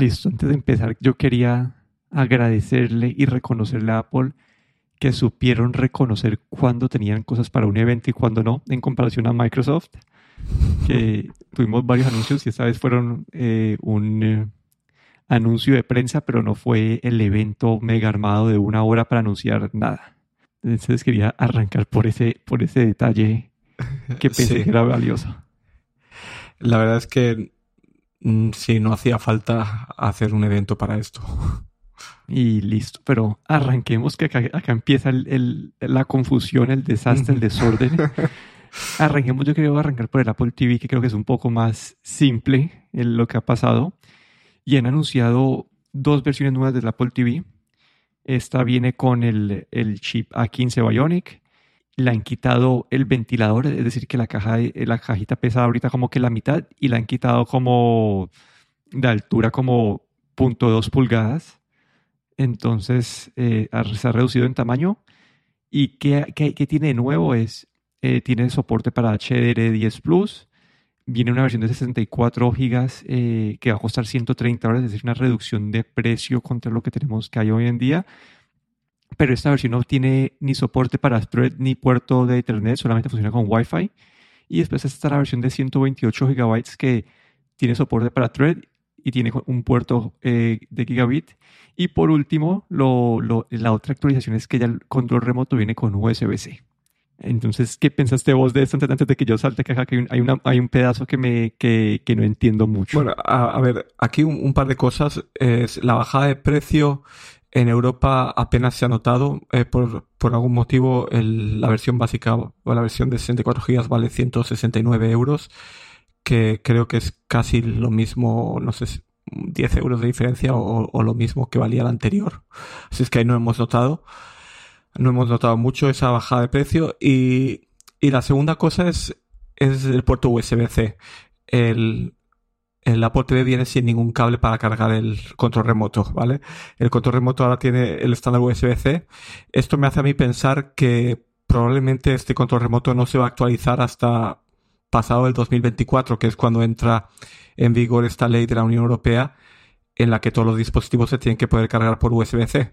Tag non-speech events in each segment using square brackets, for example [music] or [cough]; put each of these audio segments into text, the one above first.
Listo, antes de empezar, yo quería agradecerle y reconocerle a Apple que supieron reconocer cuándo tenían cosas para un evento y cuándo no, en comparación a Microsoft, que [laughs] tuvimos varios anuncios y esta vez fueron eh, un eh, anuncio de prensa, pero no fue el evento mega armado de una hora para anunciar nada. Entonces quería arrancar por ese, por ese detalle que [laughs] pensé que era valioso. La verdad es que sí, no hacía falta hacer un evento para esto. Y listo, pero arranquemos que acá, empieza la confusión, el desastre, el desorden. [laughs] arranquemos, yo quería arrancar por el Apple TV, que creo que es un poco más simple en lo que ha pasado. Y han anunciado dos versiones nuevas del Apple TV. Esta viene con el, el chip A15 Bionic. Le han quitado el ventilador, es decir, que la, caja, la cajita pesa ahorita como que la mitad y la han quitado como de altura como 0.2 pulgadas entonces eh, se ha reducido en tamaño. ¿Y qué, tiene de nuevo? Es, eh, tiene soporte para HDR10 Plus. Viene una versión de 64 GB eh, que va a costar 130 dólares, es decir, una reducción de precio contra lo que tenemos que hay hoy en día. Pero esta versión no tiene ni soporte para Thread ni puerto de Ethernet, solamente funciona con Wi-Fi. Y después está la versión de 128 GB que tiene soporte para Thread y tiene un puerto eh, de gigabit. Y por último, la otra actualización es que ya el control remoto viene con USB-C. Entonces, ¿qué pensaste vos de esto antes de que yo salte caja? Que hay, una, hay un pedazo que no entiendo mucho. Bueno, a, ver, aquí un, par de cosas. Es la bajada de precio en Europa apenas se ha notado. Eh, por, por, algún motivo, el, la versión básica o la versión de 64 GB vale 169 euros que creo que es casi lo mismo, no sé, 10 euros de diferencia o, lo mismo que valía el anterior. Así es que ahí no hemos notado, no hemos notado mucho esa bajada de precio. Y, y la segunda cosa es, es el puerto USB-C. El, el Apple TV viene sin ningún cable para cargar el control remoto, ¿vale? El control remoto ahora tiene el estándar USB-C. Esto me hace a mí pensar que probablemente este control remoto no se va a actualizar hasta pasado el 2024, que es cuando entra en vigor esta ley de la Unión Europea en la que todos los dispositivos se tienen que poder cargar por USB-C.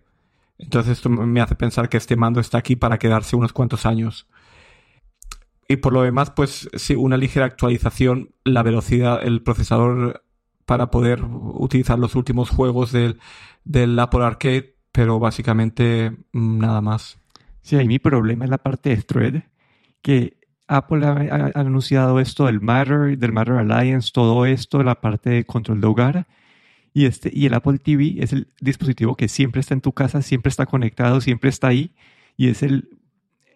Entonces esto me hace pensar que este mando está aquí para quedarse unos cuantos años. Y por lo demás, pues sí, una ligera actualización, la velocidad, el procesador para poder utilizar los últimos juegos del, Apple Arcade, pero básicamente mm, nada más. Sí, ahí mi problema es la parte de Thread, que Apple ha, anunciado esto del Matter, del Matter Alliance, todo esto, la parte de control de hogar. Y, este, y el Apple TV es el dispositivo que siempre está en tu casa, siempre está conectado, siempre está ahí. Y es el,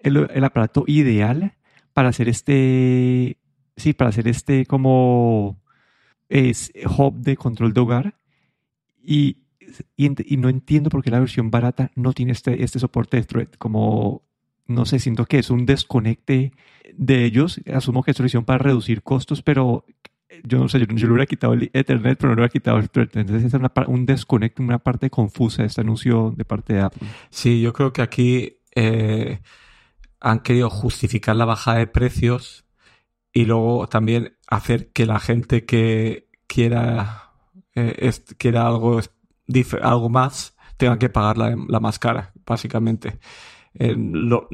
el, aparato ideal para hacer este, sí, para hacer este como es hub de control de hogar. Y, y, no entiendo por qué la versión barata no tiene este, este soporte de thread. Como no sé, siento que es un desconecte de ellos. Asumo que es solución para reducir costos, pero yo no sé, yo, le hubiera quitado el Ethernet, pero no le hubiera quitado el Thread. Entonces es un desconecte, una parte confusa de este anuncio de parte de Apple. Sí, yo creo que aquí eh, han querido justificar la bajada de precios y luego también hacer que la gente que quiera, eh, quiera algo, algo más tenga que pagar la, más cara, básicamente. Eh, no,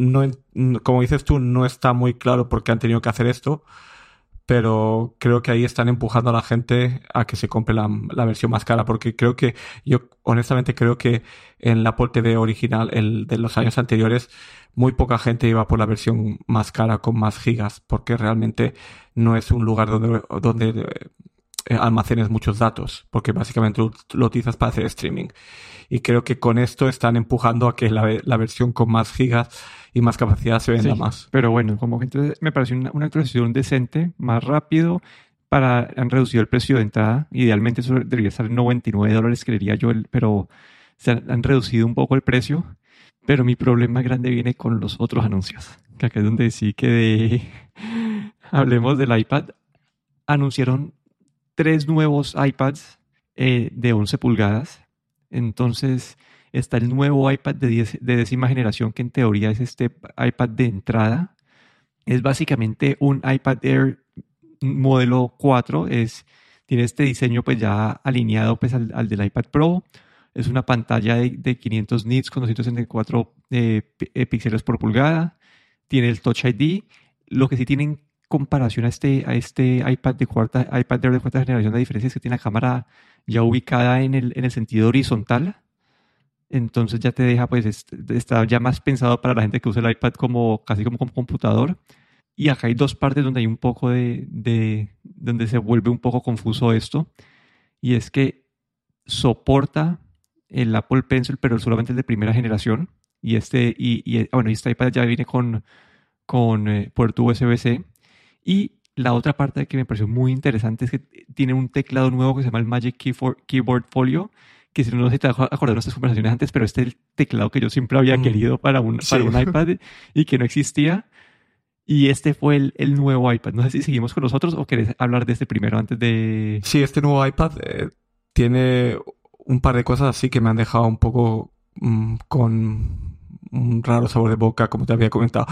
como dices tú, no está muy claro por qué han tenido que hacer esto, pero creo que ahí están empujando a la gente a que se compre la, versión más cara, porque creo que, yo honestamente creo que en la Apple TV original, el de los años anteriores, muy poca gente iba por la versión más cara con más gigas, porque realmente no es un lugar donde, donde eh, almacenes muchos datos, porque básicamente lo, utilizas para hacer streaming. Y creo que con esto están empujando a que la, versión con más gigas y más capacidad se venda más. Pero bueno, como gente me parece una, actualización decente, más rápido, para han reducido el precio de entrada. Idealmente eso debería estar en 99 dólares, creería yo, pero se han, reducido un poco el precio. Pero mi problema grande viene con los otros anuncios. Que acá es donde sí que [laughs] hablemos del iPad. Anunciaron tres nuevos iPads eh, de 11 pulgadas. Entonces está el nuevo iPad de, de décima generación, que en teoría es este iPad de entrada. Es básicamente un iPad Air modelo 4, es tiene este diseño pues ya alineado pues al, del iPad Pro. Es una pantalla de, de 500 nits con 264 eh, eh, píxeles por pulgada. Tiene el Touch ID. Lo que sí tiene en comparación a este, a este iPad de cuarta, iPad de cuarta generación, la diferencia es que tiene la cámara ya ubicada en el, en el sentido horizontal. Entonces ya te deja, pues, está ya más pensado para la gente que usa el iPad como casi como, como computador. Y acá hay dos partes donde hay un poco de, de, donde se vuelve un poco confuso esto. Y es que soporta el Apple Pencil, pero solamente el de primera generación. Y este, y, y bueno, este iPad ya viene con, con eh, puerto USB-C. Y la otra parte que me pareció muy interesante es que tiene un teclado nuevo que se llama el Magic Keyboard, Folio, que si no, se te acordar de nuestras conversaciones antes, pero este es el teclado que yo siempre había mm. querido para un, para un iPad y que no existía. Y este fue el, el, nuevo iPad. No sé si seguimos con nosotros o querés hablar de este primero antes de... Sí, este nuevo iPad eh, tiene un par de cosas así que me han dejado un poco mm, con un raro sabor de boca, como te había comentado.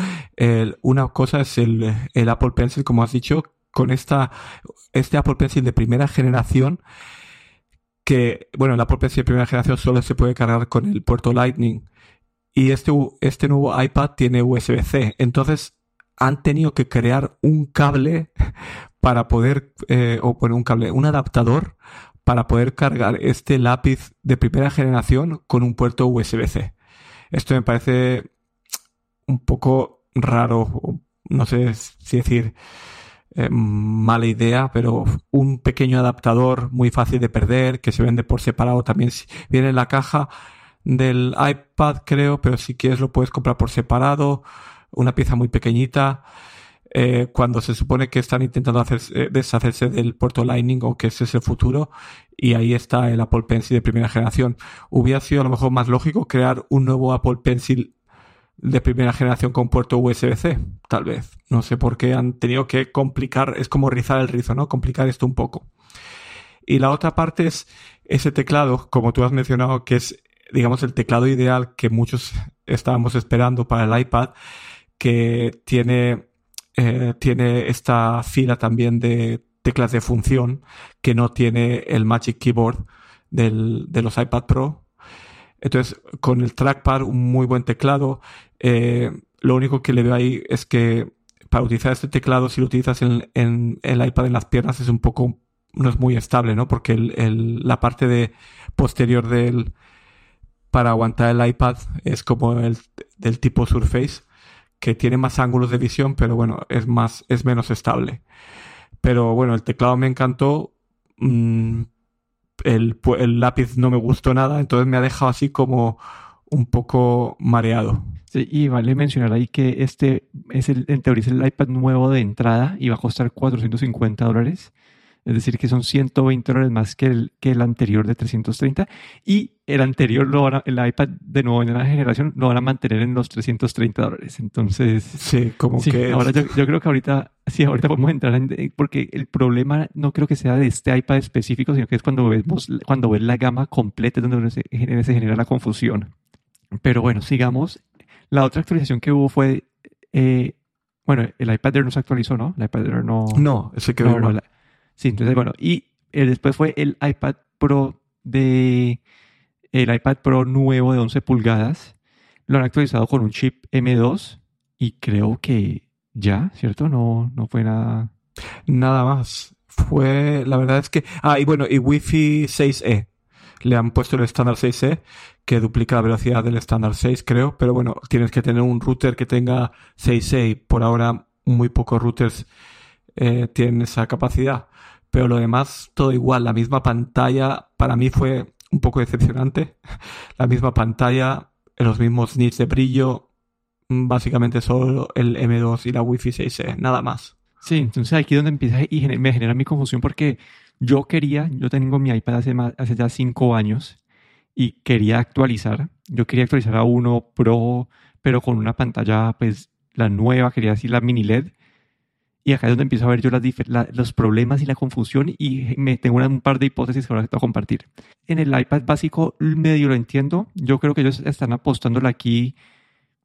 una cosa es el, el, Apple Pencil, como has dicho, con esta, este Apple Pencil de primera generación, que, bueno, Apple Pencil de primera generación solo se puede cargar con el puerto Lightning. Y este, este nuevo iPad tiene USB-C. Entonces, han tenido que crear un cable [laughs] para poder, eh, o poner un cable, un adaptador para poder cargar este lápiz de primera generación con un puerto USB-C. Esto me parece un poco raro, no sé si decir eh, mala idea, pero un pequeño adaptador muy fácil de perder, que se vende por separado también. Viene en la caja del iPad, creo, pero si quieres lo puedes comprar por separado. Una pieza muy pequeñita. Eh, cuando se supone que están intentando hacerse, deshacerse del puerto Lightning o que ese es el futuro, y ahí está el Apple Pencil de primera generación. Hubiera sido a lo mejor más lógico crear un nuevo Apple Pencil de primera generación con puerto USB-C, tal vez. No sé por qué han tenido que complicar, es como rizar el rizo, ¿no? Complicar esto un poco. Y la otra parte es ese teclado, como tú has mencionado, que es, digamos, el teclado ideal que muchos estábamos esperando para el iPad, que tiene eh, tiene esta fila también de teclas de función que no tiene el Magic Keyboard del, de los iPad Pro. Entonces, con el trackpad, un muy buen teclado. Eh, lo único que le veo ahí es que para utilizar este teclado, si lo utilizas en, el iPad en las piernas, es un poco, no es muy estable, ¿no? Porque el, la parte de posterior del, para aguantar el iPad es como el del tipo Surface que tiene más ángulos de visión, pero bueno, es más, es menos estable. Pero bueno, el teclado me encantó. Mm, el, lápiz no me gustó nada, entonces me ha dejado así como un poco mareado. Sí, y vale mencionar ahí que este es el, en teoría es el iPad nuevo de entrada y va a costar 450 dólares es decir, que son 120 dólares más que el, que el anterior de 330 y el anterior, lo el iPad de nueva generación, lo van a mantener en los 330 dólares. Entonces, sí, como que... Ahora yo, creo que ahorita, sí, ahorita podemos entrar en... Porque el problema no creo que sea de este iPad específico, sino que es cuando vemos, cuando ves la gama completa donde se, se genera la confusión. Pero bueno, sigamos. La otra actualización que hubo fue... Eh, bueno, el iPad Air no se actualizó, ¿no? El iPad Air no... No, ese quedó no, Sí, entonces, bueno, y eh, después fue el iPad Pro de el iPad Pro nuevo de 11 pulgadas. Lo han actualizado con un chip M2 y creo que ya, ¿cierto? No, no fue nada. Nada más. Fue, la verdad es que. Ah, y bueno, y Wi-Fi 6E. Le han puesto el estándar 6E, que duplica la velocidad del estándar 6, creo. Pero bueno, tienes que tener un router que tenga 6E y por ahora muy pocos routers eh, tienen esa capacidad. Pero lo demás, todo igual. La misma pantalla, para mí fue un poco decepcionante. [laughs] La misma pantalla, los mismos nits de brillo, básicamente solo el M2 y la Wi-Fi 6E, nada más. Sí, entonces aquí es donde empieza y me genera mi confusión porque yo quería, yo tengo mi iPad hace, hace ya cinco años y quería actualizar. Yo quería actualizar a uno Pro, pero con una pantalla, pues la nueva, quería decir la mini LED. Y acá es donde empiezo a ver yo las, los problemas y la confusión y me tengo un par de hipótesis que ahora te voy a compartir. En el iPad básico medio lo entiendo. Yo creo que ellos están apostándole aquí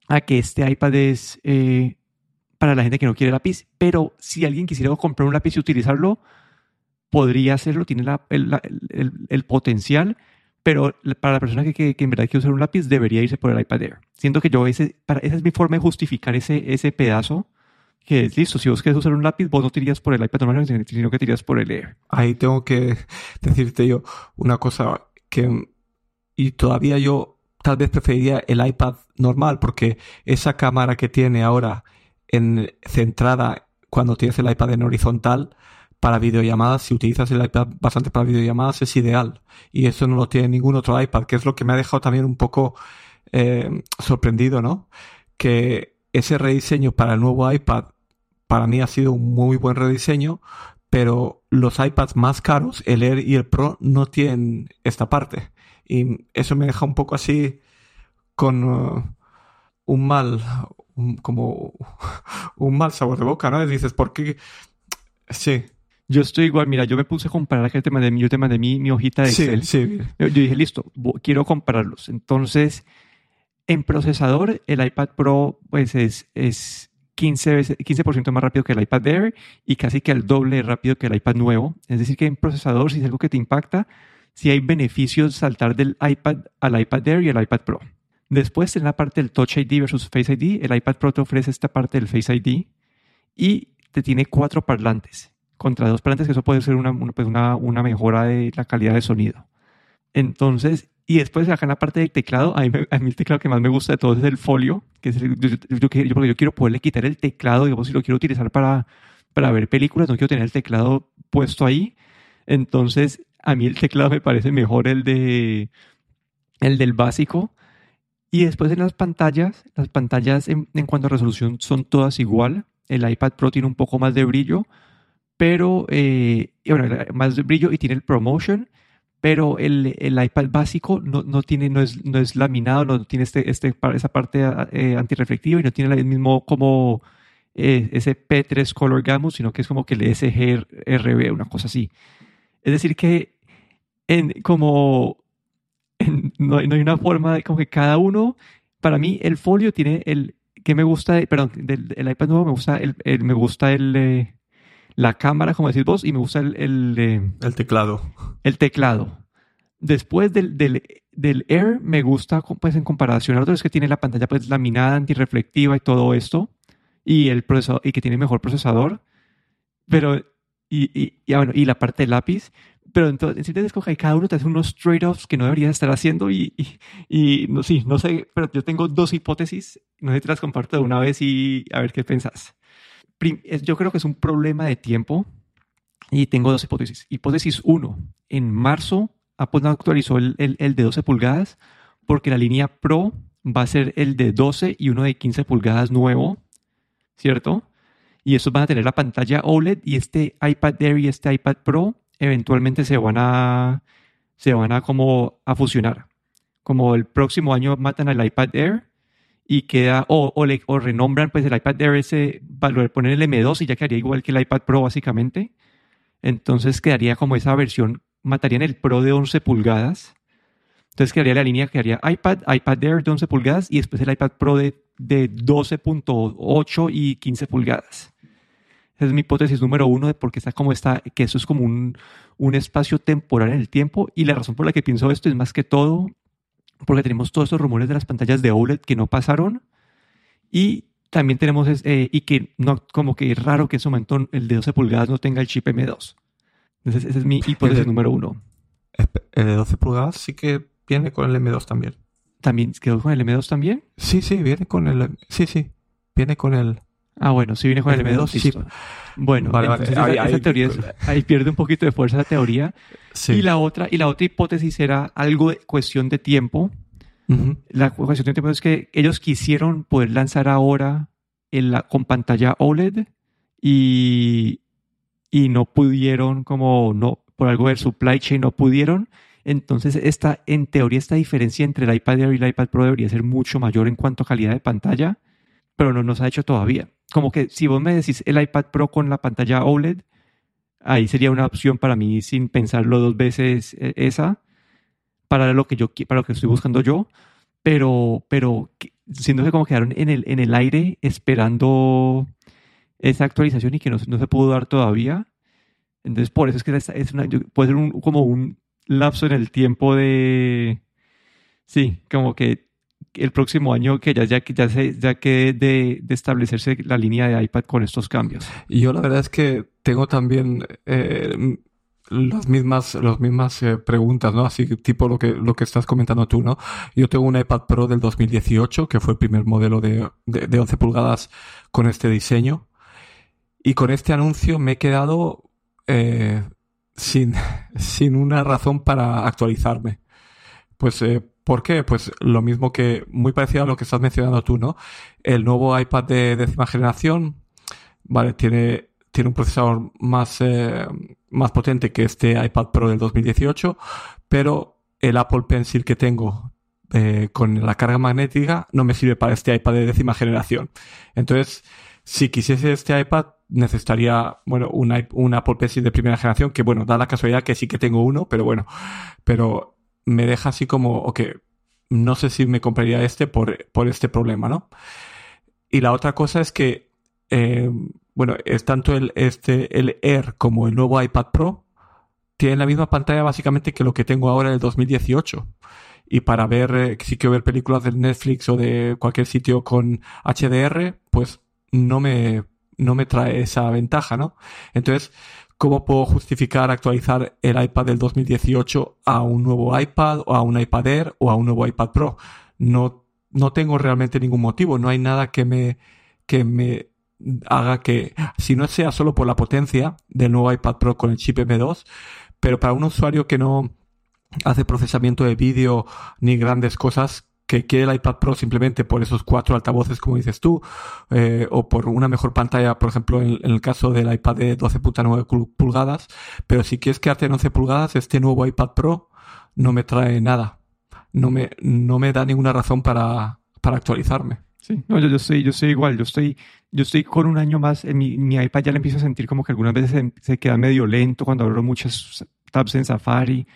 a que este iPad es eh, para la gente que no quiere lápiz. Pero si alguien quisiera comprar un lápiz y utilizarlo, podría hacerlo, tiene la- el, la- el- el potencial, pero para la persona que, que, que en verdad quiere usar un lápiz debería irse por el iPad Air. Siento que yo ese, para, esa es mi forma de justificar ese, ese pedazo, que es listo, si vos quieres usar un lápiz, vos no te irías por el iPad normal, sino que te irías por el Air. Ahí tengo que [laughs] decirte yo una cosa que y todavía yo tal vez preferiría el iPad normal porque esa cámara que tiene ahora en centrada cuando tienes el iPad en horizontal para videollamadas, si utilizas el iPad bastante para videollamadas es ideal y eso no lo tiene ningún otro iPad, que es lo que me ha dejado también un poco eh, sorprendido, ¿no? Que ese rediseño para el nuevo iPad para mí ha sido un muy buen rediseño, pero los iPads más caros, el Air y el Pro, no tienen esta parte. Y eso me deja un poco así con uh, un mal, un- como [laughs] un mal sabor de boca, ¿no? Y dices, ¿por qué? Sí, Yo estoy igual, mira, yo me puse a comparar que te mandé, mi- yo te mandé mi, mi hojita de sí, Excel. sí. Yo yo dije, listo, quiero compararlos. Entonces, en procesador, el iPad Pro pues es, es 15 veces, 15% más rápido que el iPad Air y casi que el doble rápido que el iPad nuevo. Es decir, que en procesador, si es algo que te impacta, si hay beneficios saltar del iPad al iPad Air y el iPad Pro. Después, en la parte del Touch ID versus Face ID, el iPad Pro te ofrece esta parte del Face ID y te tiene cuatro parlantes contra dos parlantes, que eso puede ser una, una, pues una mejora de la calidad de sonido. Entonces, y después acá en la parte del teclado, a mí, a mí el teclado que más me gusta de todos es el folio, que es el, yo, yo- yo porque yo quiero poderle quitar el teclado, digamos, si lo quiero utilizar para, para ver películas, no quiero tener el teclado puesto ahí. Entonces, a mí el teclado me parece mejor el de el del básico. Y después en las pantallas, las pantallas en, en cuanto a resolución son todas igual. El iPad Pro tiene un poco más de brillo, pero eh, bueno, más de brillo y tiene el ProMotion, pero el, el iPad básico no, no tiene, no es, no es laminado, no tiene este, este, esa parte eh, antirreflectiva y no tiene el mismo como eh, ese P3 Color Gamut, sino que es como que el sGRB, una cosa así. Es decir que en, como en- no, no hay una forma de como que cada uno, para mí el folio tiene el que me gusta, perdón, del, del iPad nuevo me gusta el, el- me gusta el eh, la cámara, como decís vos, y me gusta el, el, eh, El teclado. el teclado. Después del, del, del Air me gusta pues en comparación a otros que tiene la pantalla pues laminada, antirreflectiva y todo esto y el procesador y que tiene mejor procesador. Pero y, y, y, ah, bueno, y la parte del lápiz, pero entonces si te escoges cada uno te hace unos trade-offs que no deberías estar haciendo y, y, y no, sí, no sé, pero yo tengo dos hipótesis, no sé si te las comparto de una vez y a ver qué pensás. Yo creo que es un problema de tiempo y tengo dos hipótesis. Hipótesis 1. En marzo, Apple no actualizó el, el- el de 12 pulgadas porque la línea Pro va a ser el de 12 y uno de 15 pulgadas nuevo, ¿cierto? Y esos van a tener la pantalla OLED y este iPad Air y este iPad Pro eventualmente se van a, se van a como a fusionar. Como el próximo año matan al iPad Air y queda, o, o, le, o renombran pues el iPad Air ese, lo ponen el M2 y ya quedaría igual que el iPad Pro básicamente. Entonces quedaría como esa versión, matarían el Pro de 11 pulgadas. Entonces quedaría la línea que haría iPad, iPad Air de 11 pulgadas y después el iPad Pro de, de 12.8 y 15 pulgadas. Esa es mi hipótesis número uno de por qué está como está, que eso es como un, un espacio temporal en el tiempo. Y la razón por la que pienso esto es más que todo porque tenemos todos estos rumores de las pantallas de OLED que no pasaron. Y también tenemos, eh, y que no, como que es raro que en ese momento el de 12 pulgadas no tenga el chip M2. Entonces, esa es mi hipótesis de, número uno. El de 12 pulgadas sí que viene con el M2 también. ¿También quedó con el M2 también? Sí, sí, viene con el. Sí, sí. Viene con el. Ah, bueno, sí viene con el, el M2, sí. Bueno, vale. Esa, ahí, esa ahí, teoría es, ahí pierde un poquito de fuerza la teoría. Sí. Y la otra, y la otra hipótesis era algo de cuestión de tiempo. Uh -huh. La cuestión de tiempo es que ellos quisieron poder lanzar ahora en la, con pantalla OLED y, y no pudieron, como no, por algo del supply chain no pudieron. Entonces, esta, en teoría, esta diferencia entre el iPad Air y el iPad Pro debería ser mucho mayor en cuanto a calidad de pantalla, pero no nos ha hecho todavía. Como que si vos me decís el iPad Pro con la pantalla OLED, ahí sería una opción para mí sin pensarlo dos veces esa, para lo que yo para lo que estoy buscando yo, pero, pero siendo que como quedaron en el, en el aire esperando esa actualización y que no, no se pudo dar todavía. Entonces, por eso es que es una, puede ser un, como un lapso en el tiempo de... Sí, como que el próximo año que ya, ya, ya, ya quede de, establecerse la línea de iPad con estos cambios. Y yo la verdad es que tengo también eh, las mismas, las mismas eh, preguntas, ¿no? Así tipo lo que, lo que estás comentando tú, ¿no? Yo tengo un iPad Pro del 2018, que fue el primer modelo de, de, de 11 pulgadas con este diseño. Y con este anuncio me he quedado eh, sin, [laughs] sin una razón para actualizarme. Pues, eh, ¿por qué? Pues lo mismo que, muy parecido a lo que estás mencionando tú, ¿no? El nuevo iPad de décima generación, vale, tiene, tiene un procesador más, eh, más potente que este iPad Pro del 2018, pero el Apple Pencil que tengo eh, con la carga magnética no me sirve para este iPad de décima generación. Entonces, si quisiese este iPad, necesitaría, bueno, un, un Apple Pencil de primera generación, que bueno, da la casualidad que sí que tengo uno, pero bueno, pero me deja así como, ok, no sé si me compraría este por, por este problema, ¿no? Y la otra cosa es que, eh, bueno, es tanto el, este, el Air como el nuevo iPad Pro tienen la misma pantalla básicamente que lo que tengo ahora en el 2018. Y para ver, eh, si quiero ver películas de Netflix o de cualquier sitio con HDR, pues no me, no me trae esa ventaja, ¿no? Entonces, ¿cómo puedo justificar actualizar el iPad del 2018 a un nuevo iPad o a un iPad Air o a un nuevo iPad Pro? No, no tengo realmente ningún motivo, no hay nada que me, que me haga que, si no sea solo por la potencia del nuevo iPad Pro con el chip M2, pero para un usuario que no hace procesamiento de vídeo ni grandes cosas, que quiere el iPad Pro simplemente por esos cuatro altavoces, como dices tú, eh, o por una mejor pantalla, por ejemplo, en, el caso del iPad de 12.9 pulgadas. Pero si quieres quedarte en 11 pulgadas, este nuevo iPad Pro no me trae nada. No me, no me da ninguna razón para, para actualizarme. Sí, no, yo, yo estoy, yo estoy igual, yo estoy, yo estoy con un año más, en mi, mi iPad ya le empiezo a sentir como que algunas veces se, se queda medio lento cuando abro muchas tabs en Safari,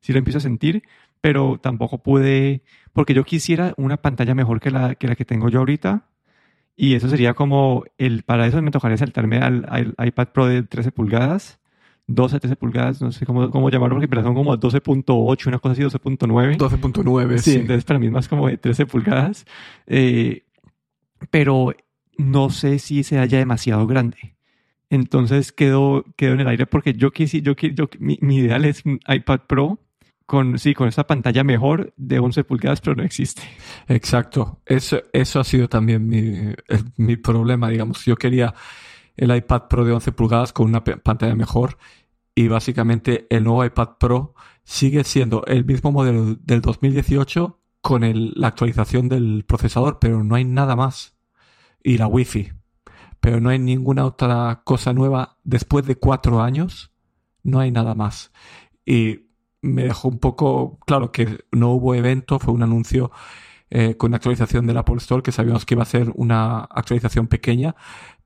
sí lo empiezo a sentir, pero tampoco pude, porque yo quisiera una pantalla mejor que la que, la que tengo yo ahorita. Y eso sería como, el, para eso me tocaría saltarme al, al iPad Pro de 13 pulgadas, 12, 13 pulgadas, no sé cómo, cómo llamarlo, porque son como 12.8, una cosa así, 12.9. 12.9, sí, sí. entonces para mí es más como de 13 pulgadas. Eh, pero no sé si se haya demasiado grande. Entonces quedo, quedo en el aire porque yo quise, yo, yo, mi, mi ideal es un iPad Pro con, sí, con esa pantalla mejor de 11 pulgadas, pero no existe. Exacto. Eso, eso ha sido también mi, mi problema, digamos. Yo quería el iPad Pro de 11 pulgadas con una pantalla mejor y básicamente el nuevo iPad Pro sigue siendo el mismo modelo del 2018 con el, la actualización del procesador, pero no hay nada más. Y la Wi-Fi. Pero no hay ninguna otra cosa nueva después de cuatro años. No hay nada más. Y me dejó un poco claro que no hubo evento, fue un anuncio eh, con actualización del Apple Store que sabíamos que iba a ser una actualización pequeña,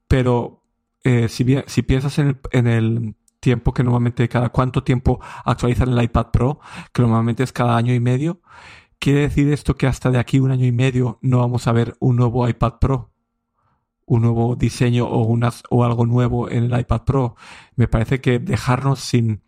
pero eh, si, bien, si piensas en el, en el tiempo que normalmente cada cuánto tiempo actualizan el iPad Pro, que normalmente es cada año y medio, quiere decir esto que hasta de aquí un año y medio no vamos a ver un nuevo iPad Pro un nuevo diseño o unas o algo nuevo en el iPad Pro. Me parece que dejarnos sin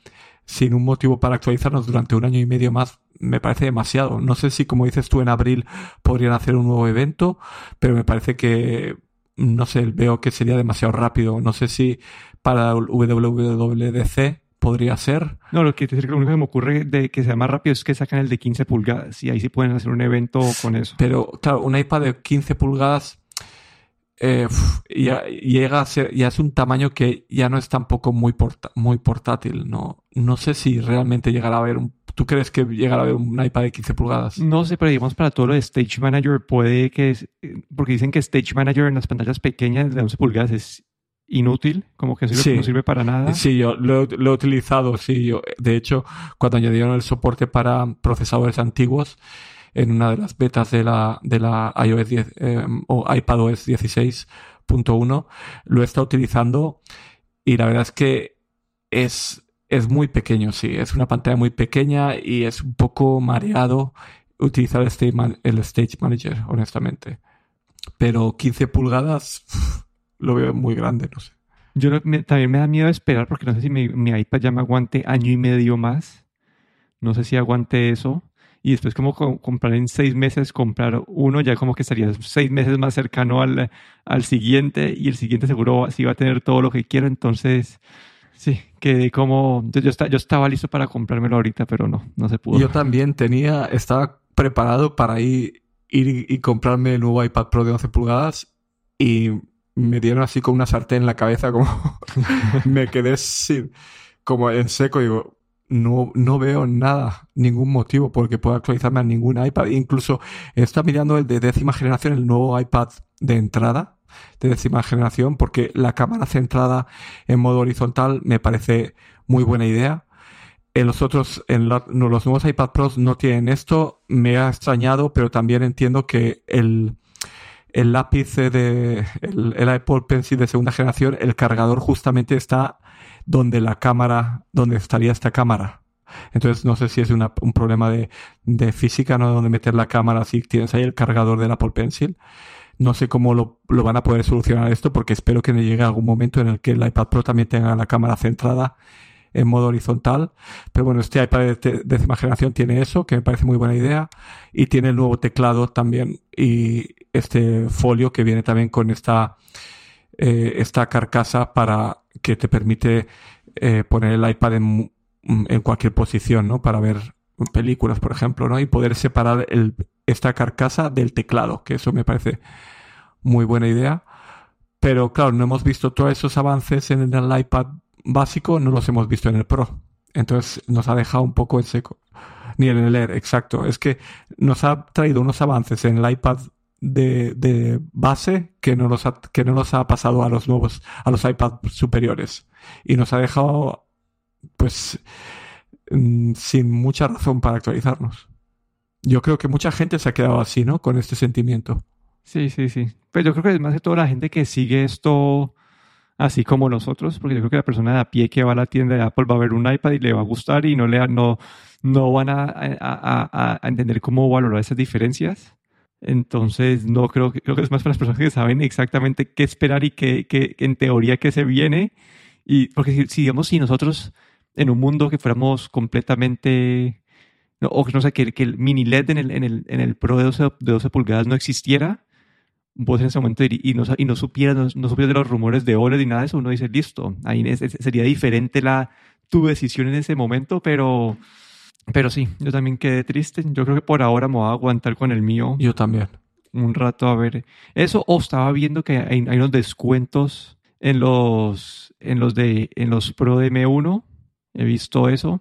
sin un motivo para actualizarnos durante un año y medio más me parece demasiado. No sé si, como dices tú, en abril podrían hacer un nuevo evento, pero me parece que, no sé, veo que sería demasiado rápido. No sé si para WWDC podría ser. No, lo que, lo único que me ocurre de que sea más rápido es que sacan el de 15 pulgadas y ahí sí pueden hacer un evento con eso. Pero, claro, un iPad de 15 pulgadas eh, ya llega a ser, ya es un tamaño que ya no es tampoco muy, muy portátil. No, no sé si realmente llegará a haber un, ¿Tú crees que llegará a haber un iPad de 15 pulgadas? No sé, pero digamos para todo lo de Stage Manager puede que, porque dicen que Stage Manager en las pantallas pequeñas de 11 pulgadas es inútil, como que sirve, no sirve para nada. Sí, yo lo, lo, he utilizado, sí. Yo, de hecho, cuando añadieron el soporte para procesadores antiguos, en una de las betas de la, de la iOS 10 eh, o iPadOS 16.1. Lo he estado utilizando y la verdad es que es, es muy pequeño, sí. Es una pantalla muy pequeña y es un poco mareado utilizar el Stage, el stage Manager, honestamente. Pero 15 pulgadas [laughs] lo veo muy grande, no sé. Yo también me da miedo esperar porque no sé si mi, mi, iPad ya me aguante año y medio más. No sé si aguante eso. Y después como comprar en seis meses, comprar uno, ya como que estaría seis meses más cercano al, al siguiente y el siguiente seguro sí va a tener todo lo que quiero. Entonces, sí, que como yo, yo, yo estaba listo para comprármelo ahorita, pero no, no se pudo. Yo también tenía, estaba preparado para ir, ir y comprarme el nuevo iPad Pro de 11 pulgadas y me dieron así con una sartén en la cabeza, como [laughs] me quedé sin, como en seco, digo, no, no veo nada, ningún motivo por que pueda actualizarme a ningún iPad. Incluso está mirando el de décima generación, el nuevo iPad de entrada de décima generación, porque la cámara centrada en modo horizontal me parece muy buena idea. En los otros, en los nuevos iPad Pros no tienen esto. Me ha extrañado, pero también entiendo que el, el lápiz de el, Apple Pencil de segunda generación, el cargador justamente está donde la cámara, donde estaría esta cámara. Entonces no sé si es un problema de, de, física, ¿no? Donde meter la cámara si tienes ahí el cargador del Apple Pencil. No sé cómo lo, lo, van a poder solucionar esto porque espero que no llegue algún momento en el que el iPad Pro también tenga la cámara centrada en modo horizontal. Pero bueno, este iPad de décima generación tiene eso, que me parece muy buena idea. Y tiene el nuevo teclado también. Y este folio que viene también con esta, eh, esta carcasa para que te permite eh, poner el iPad en, cualquier posición, ¿no? Para ver películas, por ejemplo, ¿no? Y poder separar esta carcasa del teclado, que eso me parece muy buena idea. Pero claro, no hemos visto todos esos avances en el iPad básico, no los hemos visto en el Pro. Entonces nos ha dejado un poco en seco. Ni en el Air, exacto. Es que nos ha traído unos avances en el iPad de, base que no, los ha, que no nos ha pasado a los nuevos, a los iPad superiores. Y nos ha dejado, pues, mm, sin mucha razón para actualizarnos. Yo creo que mucha gente se ha quedado así, ¿no? Con este sentimiento. Sí, sí, sí. Pero yo creo que es más toda la gente que sigue esto así como nosotros, porque yo creo que la persona de a pie que va a la tienda de Apple va a ver un iPad y le va a gustar y no, le, no, no van a, a, a entender cómo valorar esas diferencias. Entonces, no creo que, creo que es más para las personas que saben exactamente qué esperar y qué, qué en teoría qué se viene. Y porque si, si, digamos, si nosotros en un mundo que fuéramos completamente, no, o no sé, que, que, el mini LED en el, en el, en el Pro de 12, de 12 pulgadas no existiera, vos en ese momento y, no, y no supieras, no, no supieras de los rumores de OLED y nada de eso, uno dice, listo, ahí sería diferente la, tu decisión en ese momento, pero pero sí, yo también quedé triste. Yo creo que por ahora me voy a aguantar con el mío. Yo también. Un rato a ver. Eso, o estaba viendo que hay, unos descuentos en los, en los de, en los Pro de M1. He visto eso.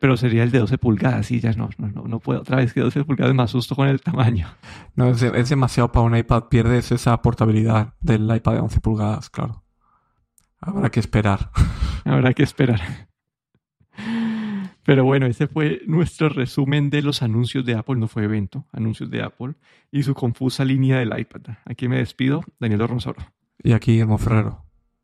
Pero sería el de 12 pulgadas y ya no, no, no puedo. Otra vez que 12 pulgadas me asusto con el tamaño. No, es, es demasiado para un iPad. Pierdes esa portabilidad del iPad de 11 pulgadas, claro. Habrá que esperar. Habrá que esperar. Pero bueno, ese fue nuestro resumen de los anuncios de Apple, no fue evento, anuncios de Apple y su confusa línea del iPad. Aquí me despido, Daniel Ronsoro. Y aquí, Hermo Ferrero.